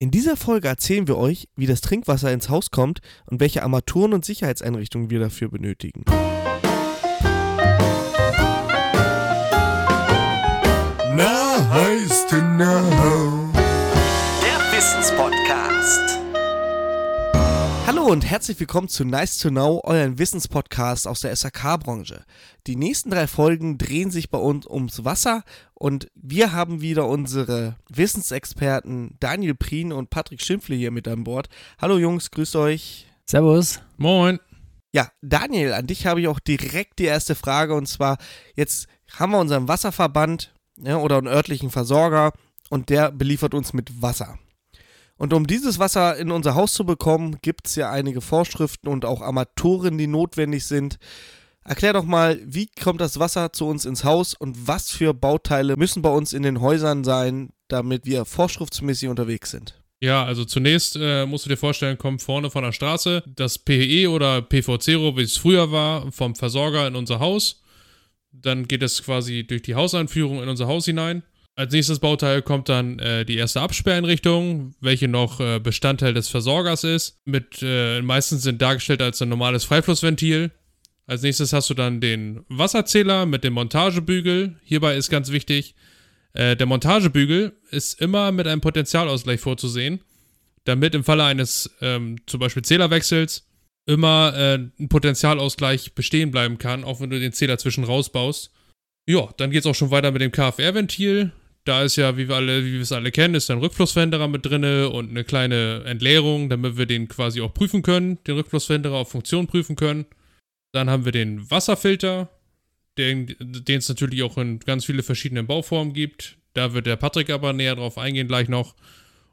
In dieser Folge erzählen wir euch, wie das Trinkwasser ins Haus kommt und welche Armaturen und Sicherheitseinrichtungen wir dafür benötigen. Na, heißt genau. Der Wissenspodcast. Hallo und herzlich willkommen zu Nice to Know, euren Wissenspodcast aus der SAK-Branche. Die nächsten drei Folgen drehen sich bei uns ums Wasser und wir haben wieder unsere Wissensexperten Daniel Prien und Patrick Schimpfle hier mit an Bord. Hallo Jungs, grüßt euch. Servus. Moin. Ja, Daniel, an dich habe ich auch direkt die erste Frage und zwar, jetzt haben wir unseren Wasserverband ja, oder einen örtlichen Versorger und der beliefert uns mit Wasser. Und um dieses Wasser in unser Haus zu bekommen, gibt es ja einige Vorschriften und auch Armaturen, die notwendig sind. Erklär doch mal, wie kommt das Wasser zu uns ins Haus und was für Bauteile müssen bei uns in den Häusern sein, damit wir vorschriftsmäßig unterwegs sind? Ja, also zunächst äh, musst du dir vorstellen, kommt vorne von der Straße das PE oder PVC-Rohr, wie es früher war, vom Versorger in unser Haus. Dann geht es quasi durch die Hauseinführung in unser Haus hinein. Als nächstes Bauteil kommt dann äh, die erste Absperreinrichtung, welche noch äh, Bestandteil des Versorgers ist. Mit äh, meistens sind dargestellt als ein normales Freiflussventil. Als nächstes hast du dann den Wasserzähler mit dem Montagebügel. Hierbei ist ganz wichtig, äh, der Montagebügel ist immer mit einem Potentialausgleich vorzusehen, damit im Falle eines ähm, zum Beispiel Zählerwechsels immer äh, ein Potentialausgleich bestehen bleiben kann, auch wenn du den Zähler zwischen rausbaust. Ja, dann geht es auch schon weiter mit dem KFR-Ventil. Da ist ja, wie wir alle, wie wir es alle kennen, ist ein Rückflussverhinderer mit drinne und eine kleine Entleerung, damit wir den quasi auch prüfen können, den Rückflussverhinderer auf Funktion prüfen können. Dann haben wir den Wasserfilter, den es natürlich auch in ganz viele verschiedene Bauformen gibt. Da wird der Patrick aber näher drauf eingehen gleich noch.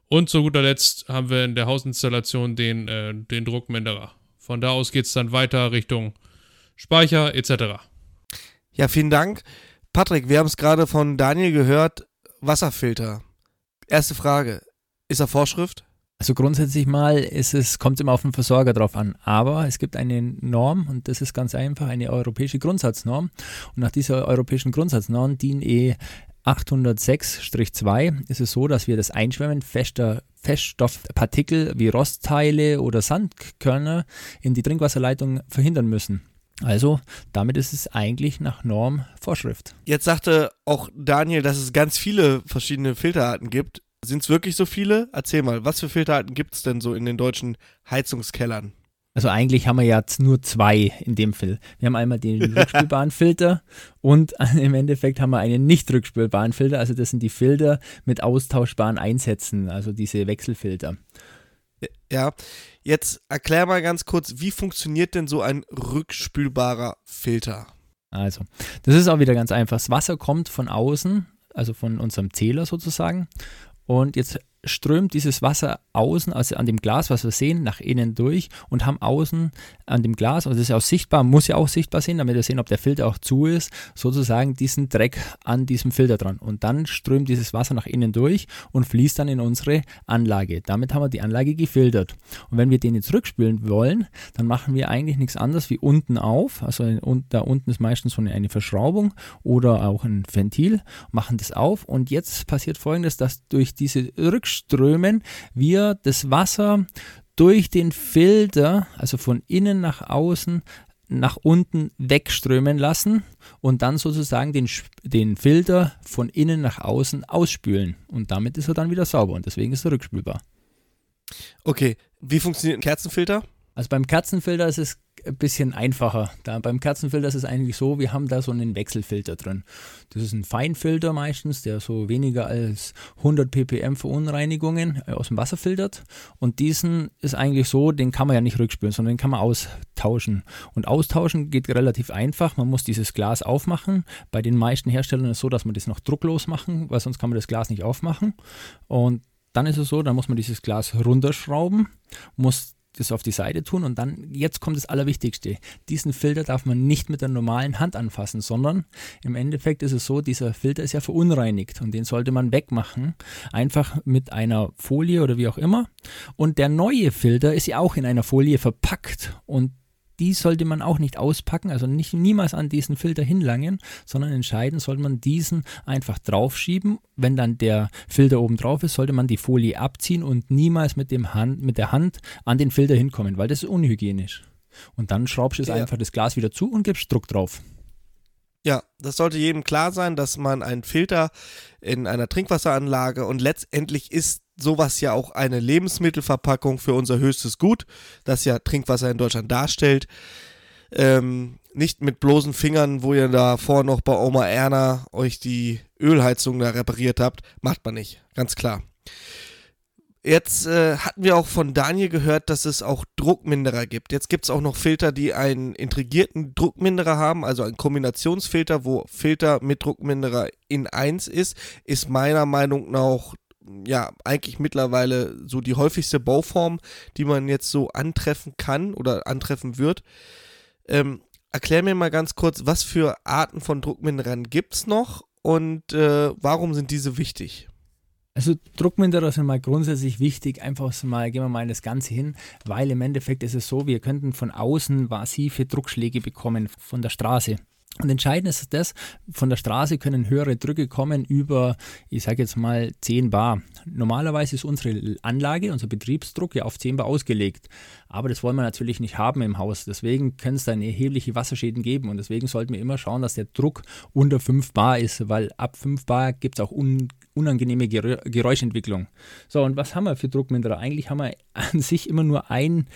Und zu guter Letzt haben wir in der Hausinstallation den, äh, den Druckminderer. Von da aus geht es dann weiter Richtung Speicher etc. Ja, vielen Dank. Patrick, wir haben es gerade von Daniel gehört, Wasserfilter. Erste Frage, ist er Vorschrift? Also grundsätzlich mal ist es, kommt immer auf den Versorger drauf an. Aber es gibt eine Norm und das ist ganz einfach eine europäische Grundsatznorm. Und nach dieser europäischen Grundsatznorm, DIN E 806-2, ist es so, dass wir das Einschwemmen fester Feststoffpartikel wie Rostteile oder Sandkörner in die Trinkwasserleitung verhindern müssen. Also damit ist es eigentlich nach Norm Vorschrift. Jetzt sagte auch Daniel, dass es ganz viele verschiedene Filterarten gibt. Sind es wirklich so viele? Erzähl mal, was für Filterarten gibt es denn so in den deutschen Heizungskellern? Also eigentlich haben wir jetzt nur zwei in dem Fall. Wir haben einmal den rückspülbaren Filter und im Endeffekt haben wir einen nicht rückspülbaren Filter. Also das sind die Filter mit austauschbaren Einsätzen, also diese Wechselfilter. Ja, jetzt erklär mal ganz kurz, wie funktioniert denn so ein rückspülbarer Filter? Also, das ist auch wieder ganz einfach. Das Wasser kommt von außen, also von unserem Zähler sozusagen. Und jetzt strömt dieses Wasser außen, also an dem Glas, was wir sehen, nach innen durch und haben außen an dem Glas, also das ist ja auch sichtbar, muss ja auch sichtbar sein, damit wir sehen, ob der Filter auch zu ist, sozusagen diesen Dreck an diesem Filter dran. Und dann strömt dieses Wasser nach innen durch und fließt dann in unsere Anlage. Damit haben wir die Anlage gefiltert. Und wenn wir den jetzt rückspülen wollen, dann machen wir eigentlich nichts anderes wie unten auf, also da unten ist meistens so eine Verschraubung oder auch ein Ventil, machen das auf und jetzt passiert folgendes, dass durch diese Rückströmen wir das Wasser durch den Filter, also von innen nach außen, nach unten wegströmen lassen und dann sozusagen den, den Filter von innen nach außen ausspülen. Und damit ist er dann wieder sauber und deswegen ist er rückspülbar. Okay, wie funktioniert ein Kerzenfilter? Also beim Kerzenfilter ist es ein bisschen einfacher. Da beim Kerzenfilter ist es eigentlich so, wir haben da so einen Wechselfilter drin. Das ist ein Feinfilter meistens, der so weniger als 100 ppm Verunreinigungen äh, aus dem Wasser filtert. Und diesen ist eigentlich so, den kann man ja nicht rückspülen, sondern den kann man austauschen. Und austauschen geht relativ einfach. Man muss dieses Glas aufmachen. Bei den meisten Herstellern ist es so, dass man das noch drucklos machen, weil sonst kann man das Glas nicht aufmachen. Und dann ist es so, dann muss man dieses Glas runterschrauben, muss das auf die Seite tun und dann, jetzt kommt das Allerwichtigste. Diesen Filter darf man nicht mit der normalen Hand anfassen, sondern im Endeffekt ist es so, dieser Filter ist ja verunreinigt und den sollte man wegmachen. Einfach mit einer Folie oder wie auch immer. Und der neue Filter ist ja auch in einer Folie verpackt und die sollte man auch nicht auspacken, also nicht niemals an diesen Filter hinlangen, sondern entscheidend sollte man diesen einfach draufschieben. Wenn dann der Filter oben drauf ist, sollte man die Folie abziehen und niemals mit, dem Hand, mit der Hand an den Filter hinkommen, weil das ist unhygienisch. Und dann schraubst du Ja. einfach das Glas wieder zu und gibst Druck drauf. Ja, das sollte jedem klar sein, dass man einen Filter in einer Trinkwasseranlage und letztendlich ist sowas ja auch eine Lebensmittelverpackung für unser höchstes Gut, das ja Trinkwasser in Deutschland darstellt. Ähm, nicht mit bloßen Fingern, wo ihr davor noch bei Oma Erna euch die Ölheizung da repariert habt, macht man nicht, ganz klar. Jetzt äh, hatten wir auch von Daniel gehört, dass es auch Druckminderer gibt. Jetzt gibt es auch noch Filter, die einen integrierten Druckminderer haben, also ein Kombinationsfilter, wo Filter mit Druckminderer in eins ist, ist meiner Meinung nach ja eigentlich mittlerweile so die häufigste Bauform, die man jetzt so antreffen kann oder antreffen wird. Ähm, erklär mir mal ganz kurz, was für Arten von Druckminderern gibt es noch und äh, warum sind diese wichtig? Also Druckminderer sind mal grundsätzlich wichtig, einfach mal, gehen wir mal in das Ganze hin, weil im Endeffekt ist es so, wir könnten von außen massive Druckschläge bekommen von der Straße. Und entscheidend ist das, von der Straße können höhere Drücke kommen über, ich sage jetzt mal 10 Bar. Normalerweise ist unsere Anlage, unser Betriebsdruck ja auf 10 Bar ausgelegt. Aber das wollen wir natürlich nicht haben im Haus. Deswegen können es dann erhebliche Wasserschäden geben. Und deswegen sollten wir immer schauen, dass der Druck unter 5 Bar ist, weil ab 5 Bar gibt es auch un unangenehme Gerö- Geräuschentwicklung. So, und was haben wir für Druckminderer? Eigentlich haben wir an sich immer nur einen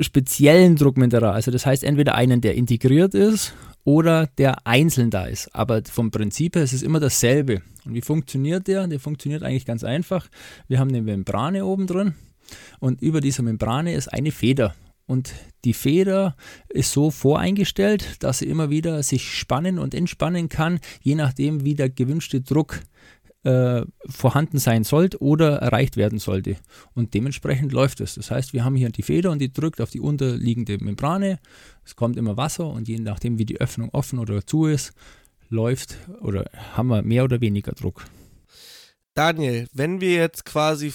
speziellen Druckminderer. Also das heißt entweder einen, der integriert ist oder der einzeln da ist. Aber vom Prinzip her ist es immer dasselbe. Und wie funktioniert der? Der funktioniert eigentlich ganz einfach. Wir haben eine Membrane oben drin und über dieser Membrane ist eine Feder. Und die Feder ist so voreingestellt, dass sie immer wieder sich spannen und entspannen kann, je nachdem, wie der gewünschte Druck äh, vorhanden sein sollte oder erreicht werden sollte. Und dementsprechend läuft es. Das heißt, wir haben hier die Feder und die drückt auf die unterliegende Membrane. Es kommt immer Wasser und je nachdem, wie die Öffnung offen oder zu ist, läuft oder haben wir mehr oder weniger Druck. Daniel, wenn wir jetzt quasi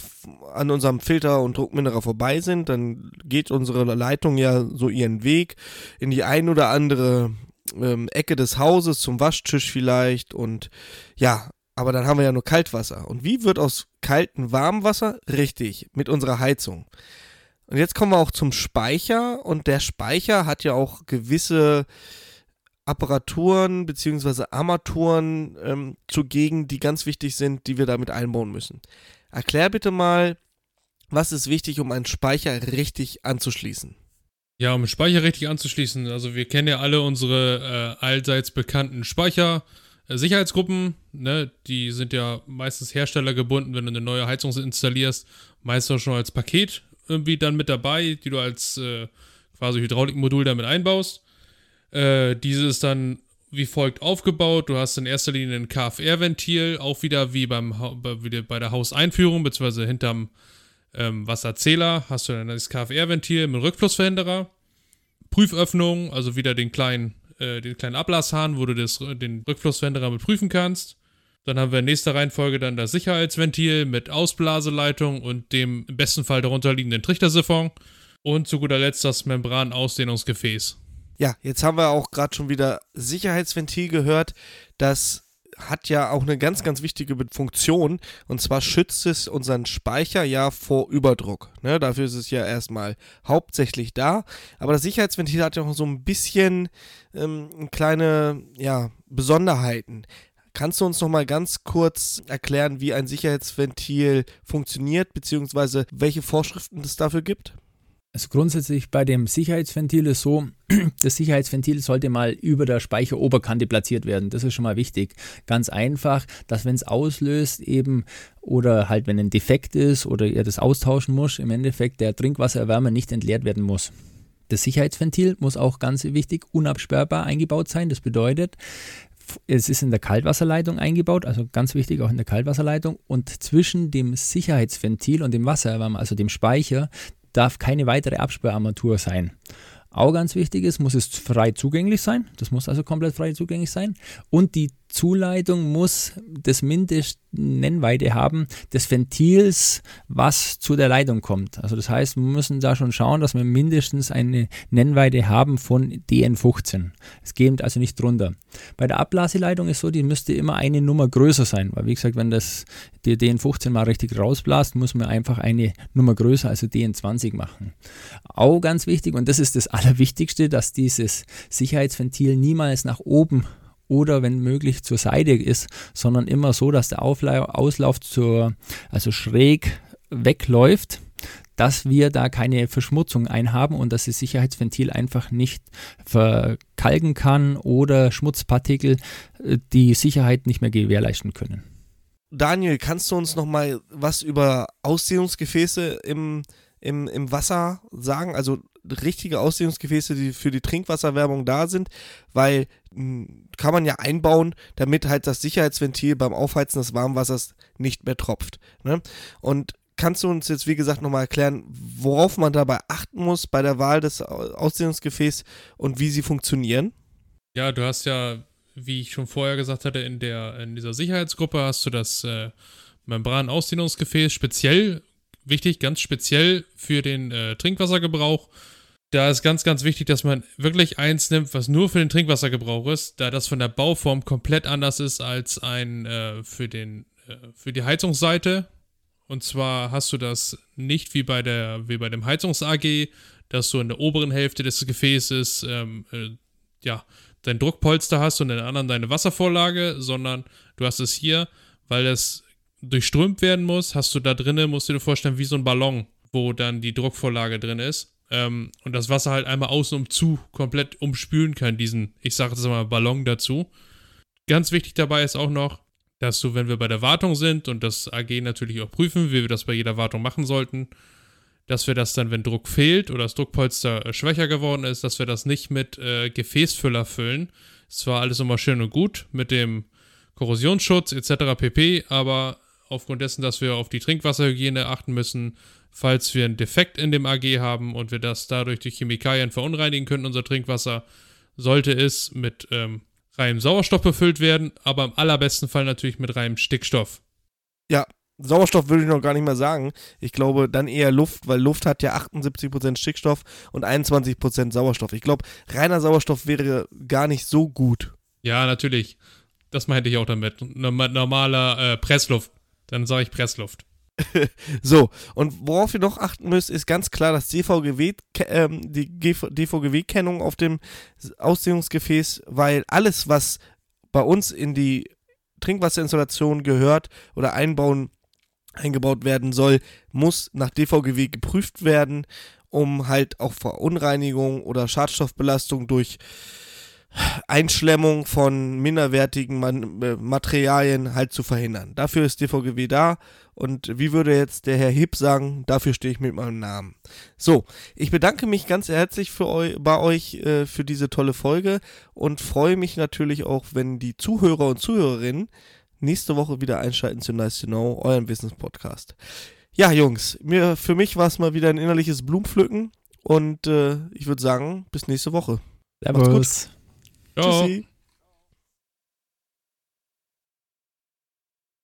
an unserem Filter und Druckminderer vorbei sind, dann geht unsere Leitung ja so ihren Weg in die ein oder andere ähm, Ecke des Hauses, zum Waschtisch vielleicht und ja, aber dann haben wir ja nur Kaltwasser. Und wie wird aus kaltem Warmwasser? Richtig, mit unserer Heizung. Und jetzt kommen wir auch zum Speicher und der Speicher hat ja auch gewisse Apparaturen bzw. Armaturen ähm, zugegen, die ganz wichtig sind, die wir damit einbauen müssen. Erklär bitte mal, was ist wichtig, um einen Speicher richtig anzuschließen? Ja, um den Speicher richtig anzuschließen, also wir kennen ja alle unsere äh, allseits bekannten Speicher. Äh, Sicherheitsgruppen, ne, die sind ja meistens herstellergebunden, wenn du eine neue Heizung installierst, meistens schon als Paket irgendwie dann mit dabei, die du als äh, quasi Hydraulikmodul damit einbaust. Äh, diese ist dann wie folgt aufgebaut. Du hast in erster Linie ein KFR-Ventil, auch wieder wie, beim, wie bei der Hauseinführung, beziehungsweise hinterm ähm, Wasserzähler hast du dann das KFR-Ventil mit Rückflussverhinderer. Prüföffnung, also wieder den kleinen, äh, den kleinen Ablasshahn, wo du das, den Rückflussverhinderer mit prüfen kannst. Dann haben wir in nächster Reihenfolge dann das Sicherheitsventil mit Ausblaseleitung und dem im besten Fall darunter liegenden Trichtersiphon. Und zu guter Letzt das Membranausdehnungsgefäß. Ja, jetzt haben wir auch gerade schon wieder Sicherheitsventil gehört. Das hat ja auch eine ganz, ganz wichtige Funktion. Und zwar schützt es unseren Speicher ja vor Überdruck. Ne, dafür ist es ja erstmal hauptsächlich da. Aber das Sicherheitsventil hat ja auch so ein bisschen ähm, kleine ja, Besonderheiten. Kannst du uns noch mal ganz kurz erklären, wie ein Sicherheitsventil funktioniert, beziehungsweise welche Vorschriften es dafür gibt? Also grundsätzlich bei dem Sicherheitsventil ist so, das Sicherheitsventil sollte mal über der Speicheroberkante platziert werden. Das ist schon mal wichtig. Ganz einfach, dass wenn es auslöst eben oder halt wenn ein Defekt ist oder ihr das austauschen muss, im Endeffekt der Trinkwassererwärmer nicht entleert werden muss. Das Sicherheitsventil muss auch ganz wichtig unabsperrbar eingebaut sein. Das bedeutet, es ist in der Kaltwasserleitung eingebaut, also ganz wichtig auch in der Kaltwasserleitung. Und zwischen dem Sicherheitsventil und dem Wassererwärmer, also dem Speicher, darf keine weitere Absperrarmatur sein. Auch ganz wichtig ist, muss es frei zugänglich sein. Das muss also komplett frei zugänglich sein. Und die Zuleitung muss das Mindestnennweite haben des Ventils, was zu der Leitung kommt. Also das heißt, wir müssen da schon schauen, dass wir mindestens eine Nennweite haben von DN15. Es geht also nicht drunter. Bei der Ablaseleitung ist so, die müsste immer eine Nummer größer sein, weil wie gesagt, wenn das die DN15 mal richtig rausblast, muss man einfach eine Nummer größer, also DN20 machen. Auch ganz wichtig, und das ist das Allerwichtigste, dass dieses Sicherheitsventil niemals nach oben oder wenn möglich zur Seite ist, sondern immer so, dass der Auslauf zur, also schräg wegläuft, dass wir da keine Verschmutzung einhaben und dass das Sicherheitsventil einfach nicht verkalken kann oder Schmutzpartikel äh, die Sicherheit nicht mehr gewährleisten können. Daniel, kannst du uns noch mal was über Ausdehnungsgefäße im, im, im Wasser sagen? Also richtige Ausdehnungsgefäße, die für die Trinkwasserwerbung da sind, weil mh, kann man ja einbauen, damit halt das Sicherheitsventil beim Aufheizen des Warmwassers nicht mehr tropft. Ne? Und kannst du uns jetzt, wie gesagt, nochmal erklären, worauf man dabei achten muss bei der Wahl des Ausdehnungsgefäßs und wie sie funktionieren? Ja, du hast ja, wie ich schon vorher gesagt hatte, in, der, in dieser Sicherheitsgruppe hast du das äh, Membran-Ausdehnungsgefäß speziell, wichtig, ganz speziell für den äh, Trinkwassergebrauch da ist ganz, ganz wichtig, dass man wirklich eins nimmt, was nur für den Trinkwassergebrauch ist, da das von der Bauform komplett anders ist als ein äh, für, den, äh, für die Heizungsseite. Und zwar hast du das nicht wie bei, der, wie bei dem Heizungs-AG, dass du in der oberen Hälfte des Gefäßes ähm, äh, ja, dein Druckpolster hast und in der anderen deine Wasservorlage, sondern du hast es hier, weil es durchströmt werden muss, hast du da drinnen, musst du dir vorstellen, wie so ein Ballon, wo dann die Druckvorlage drin ist ähm, und das Wasser halt einmal außen um zu komplett umspülen kann, diesen, ich sage jetzt mal, Ballon dazu. Ganz wichtig dabei ist auch noch, dass du, wenn wir bei der Wartung sind und das AG natürlich auch prüfen, wie wir das bei jeder Wartung machen sollten, dass wir das dann, wenn Druck fehlt oder das Druckpolster äh, schwächer geworden ist, dass wir das nicht mit äh, Gefäßfüller füllen. Es war alles immer schön und gut mit dem Korrosionsschutz etc. pp, aber aufgrund dessen, dass wir auf die Trinkwasserhygiene achten müssen, falls wir einen Defekt in dem AG haben und wir das dadurch durch Chemikalien verunreinigen können, unser Trinkwasser, sollte es mit ähm, reinem Sauerstoff befüllt werden, aber im allerbesten Fall natürlich mit reinem Stickstoff. Ja, Sauerstoff würde ich noch gar nicht mehr sagen. Ich glaube dann eher Luft, weil Luft hat ja 78% Stickstoff und 21% Sauerstoff. Ich glaube, reiner Sauerstoff wäre gar nicht so gut. Ja, natürlich. Das meinte ich auch damit. Normaler äh, Pressluft. Dann sage ich Pressluft. so, und worauf ihr noch achten müsst, ist ganz klar das DVGW, ähm, die DVGW-Kennung auf dem Ausdehnungsgefäß, weil alles, was bei uns in die Trinkwasserinstallation gehört oder einbauen, eingebaut werden soll, muss nach DVGW geprüft werden, um halt auch Verunreinigung oder Schadstoffbelastung durch Einschlemmung von minderwertigen äh, Materialien halt zu verhindern. Dafür ist DVGW da und wie würde jetzt der Herr Hipp sagen, dafür stehe ich mit meinem Namen. So, ich bedanke mich ganz herzlich für eu bei euch äh, für diese tolle Folge und freue mich natürlich auch, wenn die Zuhörer und Zuhörerinnen nächste Woche wieder einschalten zu Nice to Know, euren Wissenspodcast. Ja, Jungs, mir, für mich war es mal wieder ein innerliches Blumenpflücken und äh, ich würde sagen, bis nächste Woche. Servus. oh.